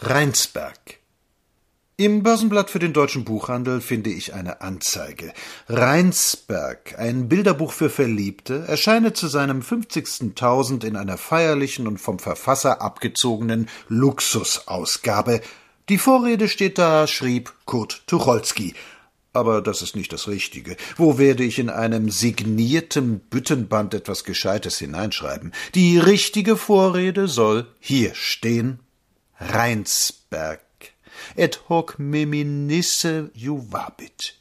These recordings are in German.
Rheinsberg. Im Börsenblatt für den deutschen Buchhandel finde ich eine Anzeige. Rheinsberg, ein Bilderbuch für Verliebte, erscheine zu seinem 50. Tausend in einer feierlichen und vom Verfasser abgezogenen Luxusausgabe. Die Vorrede steht da, schrieb Kurt Tucholsky. Aber das ist nicht das Richtige. Wo werde ich in einem signierten Büttenband etwas Gescheites hineinschreiben? Die richtige Vorrede soll hier stehen Rheinsberg. Et hoc meminisse juvabit.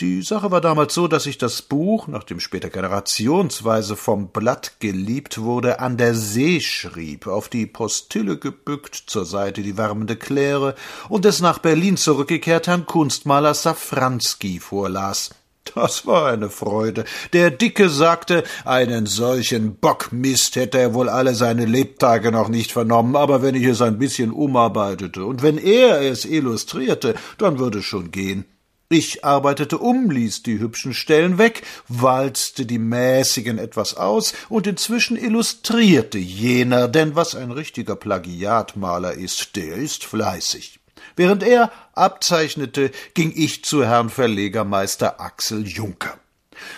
Die Sache war damals so, dass ich das Buch, nachdem später generationsweise vom Blatt geliebt wurde, an der See schrieb, auf die Postille gebückt, zur Seite die wärmende Kläre und es nach Berlin zurückgekehrt Herrn Kunstmaler Safranski vorlas. Das war eine Freude. Der Dicke sagte, einen solchen Bockmist hätte er wohl alle seine Lebtage noch nicht vernommen, aber wenn ich es ein bisschen umarbeitete und wenn er es illustrierte, dann würde es schon gehen. Ich arbeitete um, ließ die hübschen Stellen weg, walzte die mäßigen etwas aus, und inzwischen illustrierte jener, denn was ein richtiger Plagiatmaler ist, der ist fleißig. Während er abzeichnete, ging ich zu Herrn Verlegermeister Axel Juncker.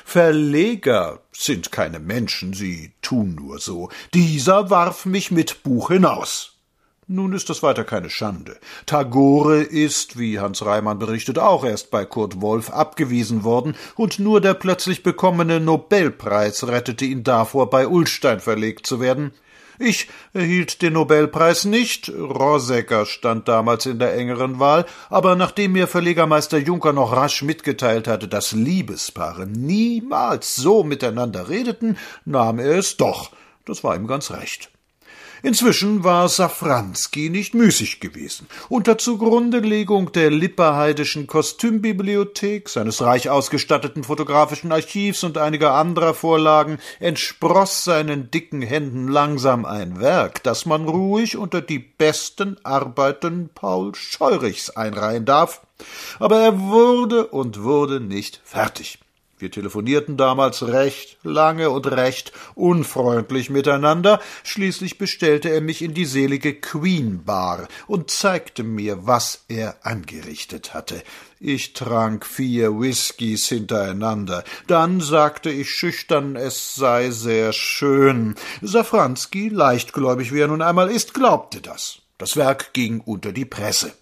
Verleger sind keine Menschen, sie tun nur so. Dieser warf mich mit Buch hinaus. Nun ist das weiter keine Schande. Tagore ist, wie Hans Reimann berichtet, auch erst bei Kurt Wolf abgewiesen worden, und nur der plötzlich bekommene Nobelpreis rettete ihn davor, bei Ullstein verlegt zu werden. Ich erhielt den Nobelpreis nicht, Rosecker stand damals in der engeren Wahl, aber nachdem mir Verlegermeister Juncker noch rasch mitgeteilt hatte, dass Liebespaare niemals so miteinander redeten, nahm er es doch. Das war ihm ganz recht. Inzwischen war Safranski nicht müßig gewesen. Unter Zugrundelegung der Lipperheidischen Kostümbibliothek, seines reich ausgestatteten fotografischen Archivs und einiger anderer Vorlagen entspross seinen dicken Händen langsam ein Werk, das man ruhig unter die besten Arbeiten Paul Scheurichs einreihen darf. Aber er wurde und wurde nicht fertig. Wir telefonierten damals recht lange und recht unfreundlich miteinander. Schließlich bestellte er mich in die selige Queen Bar und zeigte mir, was er angerichtet hatte. Ich trank vier Whiskys hintereinander. Dann sagte ich schüchtern, es sei sehr schön. Safranski, leichtgläubig wie er nun einmal ist, glaubte das. Das Werk ging unter die Presse.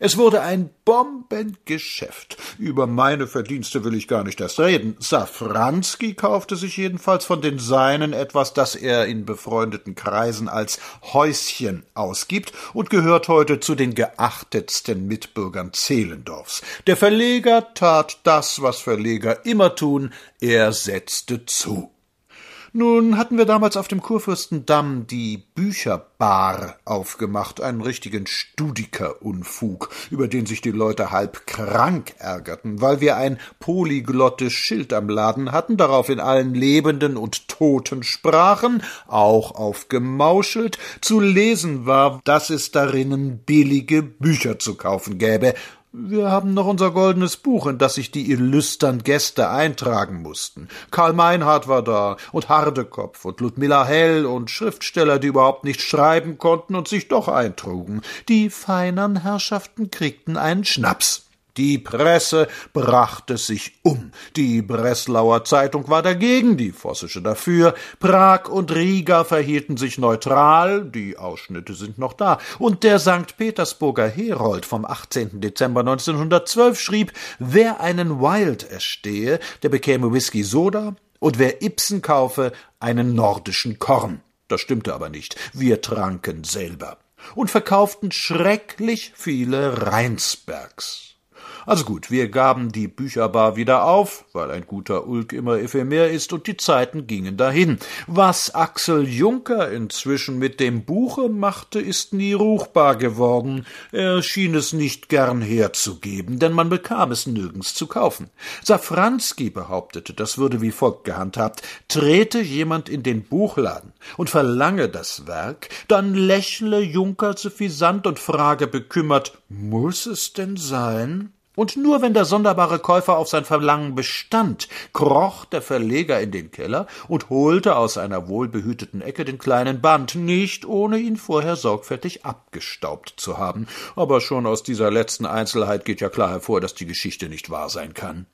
Es wurde ein Bombengeschäft. Über meine Verdienste will ich gar nicht erst reden. Safranski kaufte sich jedenfalls von den Seinen etwas, das er in befreundeten Kreisen als Häuschen ausgibt und gehört heute zu den geachtetsten Mitbürgern Zehlendorfs. Der Verleger tat das, was Verleger immer tun, er setzte zu. Nun hatten wir damals auf dem Kurfürstendamm die Bücherbar aufgemacht, einen richtigen Studiker-Unfug, über den sich die Leute halb krank ärgerten, weil wir ein polyglottes Schild am Laden hatten, darauf in allen lebenden und toten Sprachen, auch aufgemauschelt, zu lesen war, dass es darinnen billige Bücher zu kaufen gäbe, wir haben noch unser goldenes Buch, in das sich die illustern Gäste eintragen mussten. Karl Meinhardt war da und Hardekopf und Ludmilla Hell und Schriftsteller, die überhaupt nicht schreiben konnten und sich doch eintrugen. Die feinern Herrschaften kriegten einen Schnaps. Die Presse brachte sich um. Die Breslauer Zeitung war dagegen, die Vossische dafür. Prag und Riga verhielten sich neutral, die Ausschnitte sind noch da. Und der St. Petersburger Herold vom 18. Dezember 1912 schrieb, wer einen Wild erstehe, der bekäme Whisky Soda und wer Ibsen kaufe, einen nordischen Korn. Das stimmte aber nicht. Wir tranken selber und verkauften schrecklich viele Rheinsbergs. Also gut, wir gaben die Bücherbar wieder auf, weil ein guter Ulk immer ephemer ist, und die Zeiten gingen dahin. Was Axel Juncker inzwischen mit dem Buche machte, ist nie ruchbar geworden. Er schien es nicht gern herzugeben, denn man bekam es nirgends zu kaufen. Safranski behauptete, das würde wie folgt gehandhabt. Trete jemand in den Buchladen und verlange das Werk, dann lächle Juncker suffisant und frage bekümmert, muss es denn sein? Und nur wenn der sonderbare Käufer auf sein Verlangen bestand, kroch der Verleger in den Keller und holte aus einer wohlbehüteten Ecke den kleinen Band, nicht ohne ihn vorher sorgfältig abgestaubt zu haben. Aber schon aus dieser letzten Einzelheit geht ja klar hervor, dass die Geschichte nicht wahr sein kann.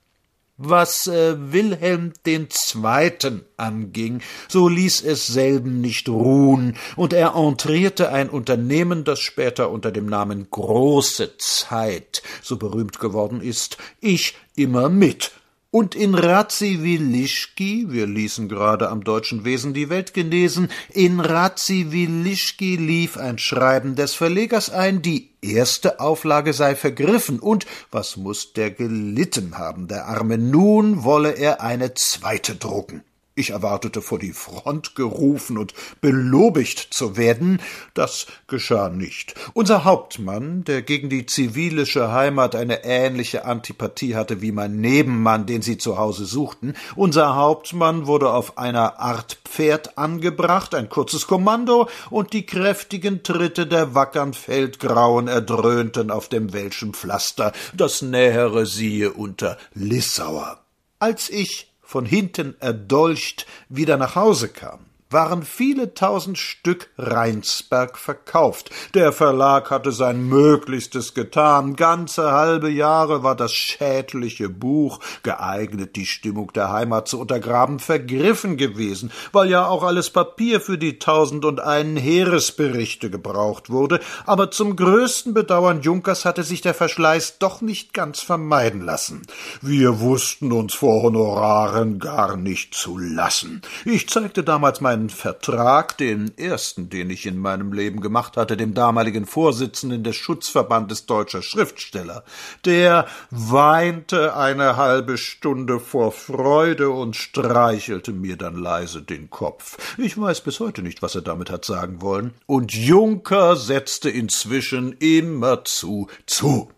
Was äh, Wilhelm Zweiten anging, so ließ es selben nicht ruhen, und er entrierte ein Unternehmen, das später unter dem Namen Große Zeit so berühmt geworden ist, ich immer mit, und in Radziwilischki, wir ließen gerade am deutschen Wesen die Welt genesen, in Radziwilischki lief ein Schreiben des Verlegers ein, die erste Auflage sei vergriffen und, was muss der gelitten haben, der Arme, nun wolle er eine zweite drucken. Ich erwartete vor die Front gerufen und belobigt zu werden. Das geschah nicht. Unser Hauptmann, der gegen die zivilische Heimat eine ähnliche Antipathie hatte wie mein Nebenmann, den sie zu Hause suchten, unser Hauptmann wurde auf einer Art Pferd angebracht, ein kurzes Kommando, und die kräftigen Tritte der wackern Feldgrauen erdröhnten auf dem welschen Pflaster. Das Nähere siehe unter Lissauer. Als ich von hinten erdolcht wieder nach Hause kam waren viele tausend Stück Rheinsberg verkauft. Der Verlag hatte sein Möglichstes getan. Ganze halbe Jahre war das schädliche Buch, geeignet, die Stimmung der Heimat zu untergraben, vergriffen gewesen, weil ja auch alles Papier für die tausend und einen Heeresberichte gebraucht wurde. Aber zum größten Bedauern Junkers hatte sich der Verschleiß doch nicht ganz vermeiden lassen. Wir wussten uns vor Honoraren gar nicht zu lassen. Ich zeigte damals meinen einen Vertrag, den ersten, den ich in meinem Leben gemacht hatte, dem damaligen Vorsitzenden des Schutzverbandes deutscher Schriftsteller. Der weinte eine halbe Stunde vor Freude und streichelte mir dann leise den Kopf. Ich weiß bis heute nicht, was er damit hat sagen wollen. Und Juncker setzte inzwischen immerzu zu.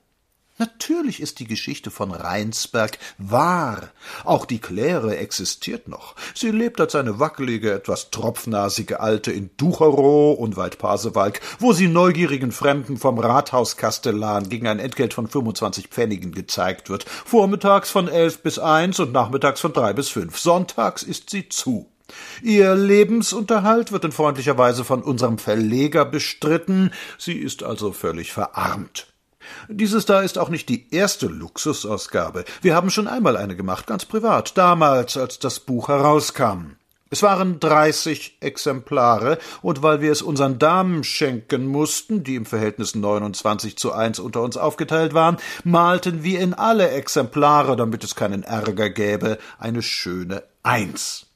Natürlich ist die Geschichte von Rheinsberg wahr. Auch die Claire existiert noch. Sie lebt als eine wackelige, etwas tropfnasige Alte in Ducherow, unweit Pasewalk, wo sie neugierigen Fremden vom Rathauskastellan gegen ein Entgelt von 25 Pfennigen gezeigt wird. Vormittags von elf bis eins und nachmittags von drei bis fünf. Sonntags ist sie zu. Ihr Lebensunterhalt wird in freundlicher Weise von unserem Verleger bestritten. Sie ist also völlig verarmt. Dieses da ist auch nicht die erste Luxusausgabe. Wir haben schon einmal eine gemacht, ganz privat, damals, als das Buch herauskam. Es waren dreißig Exemplare, und weil wir es unseren Damen schenken mussten, die im Verhältnis 29 zu 1 unter uns aufgeteilt waren, malten wir in alle Exemplare, damit es keinen Ärger gäbe, eine schöne Eins.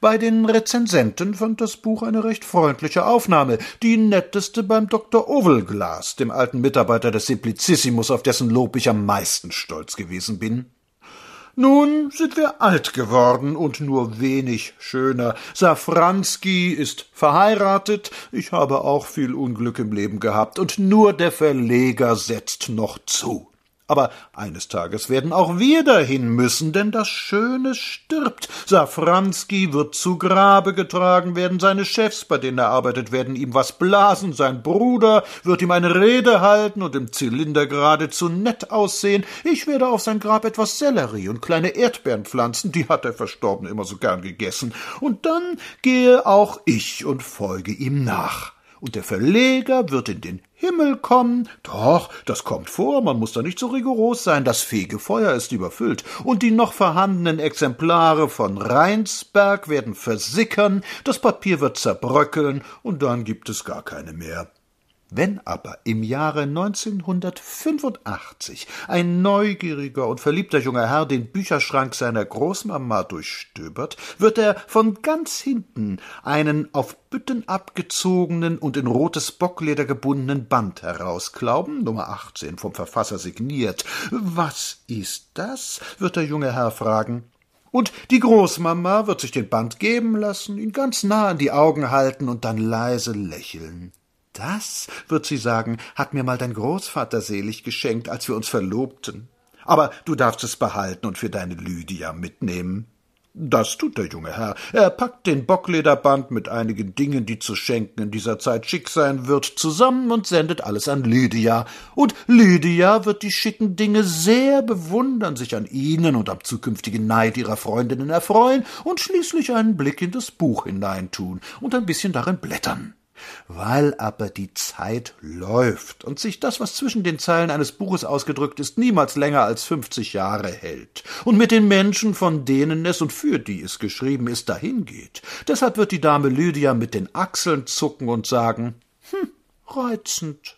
Bei den Rezensenten fand das Buch eine recht freundliche Aufnahme, die netteste beim Dr. Ovelglas, dem alten Mitarbeiter des Simplicissimus, auf dessen Lob ich am meisten stolz gewesen bin. Nun sind wir alt geworden und nur wenig schöner. Safranski ist verheiratet, ich habe auch viel Unglück im Leben gehabt, und nur der Verleger setzt noch zu. Aber eines Tages werden auch wir dahin müssen, denn das Schöne stirbt. Safranski wird zu Grabe getragen werden, seine Chefs, bei denen er arbeitet, werden ihm was blasen, sein Bruder wird ihm eine Rede halten und im Zylinder geradezu nett aussehen. Ich werde auf sein Grab etwas Sellerie und kleine Erdbeeren pflanzen, die hat der Verstorbene immer so gern gegessen. Und dann gehe auch ich und folge ihm nach und der Verleger wird in den Himmel kommen. Doch, das kommt vor, man muss da nicht so rigoros sein, das Fegefeuer ist überfüllt, und die noch vorhandenen Exemplare von Rheinsberg werden versickern, das Papier wird zerbröckeln, und dann gibt es gar keine mehr. Wenn aber im Jahre 1985 ein neugieriger und verliebter junger Herr den Bücherschrank seiner Großmama durchstöbert, wird er von ganz hinten einen auf Bütten abgezogenen und in rotes Bockleder gebundenen Band herausklauben, Nummer 18 vom Verfasser signiert. Was ist das? wird der junge Herr fragen. Und die Großmama wird sich den Band geben lassen, ihn ganz nah an die Augen halten und dann leise lächeln. Das, wird sie sagen, hat mir mal dein Großvater selig geschenkt, als wir uns verlobten. Aber du darfst es behalten und für deine Lydia mitnehmen. Das tut der junge Herr. Er packt den Bocklederband mit einigen Dingen, die zu schenken in dieser Zeit schick sein wird, zusammen und sendet alles an Lydia. Und Lydia wird die schicken Dinge sehr bewundern, sich an ihnen und am zukünftigen Neid ihrer Freundinnen erfreuen und schließlich einen Blick in das Buch hineintun und ein bisschen darin blättern. Weil aber die Zeit läuft und sich das, was zwischen den Zeilen eines Buches ausgedrückt ist, niemals länger als fünfzig Jahre hält und mit den Menschen, von denen es und für die es geschrieben ist, dahingeht, deshalb wird die Dame Lydia mit den Achseln zucken und sagen, hm, reizend.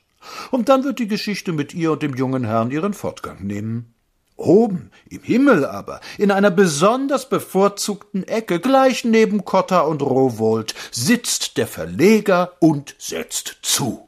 Und dann wird die Geschichte mit ihr und dem jungen Herrn ihren Fortgang nehmen. Oben, im Himmel aber, in einer besonders bevorzugten Ecke, gleich neben Cotta und Rowold, sitzt der Verleger und setzt zu.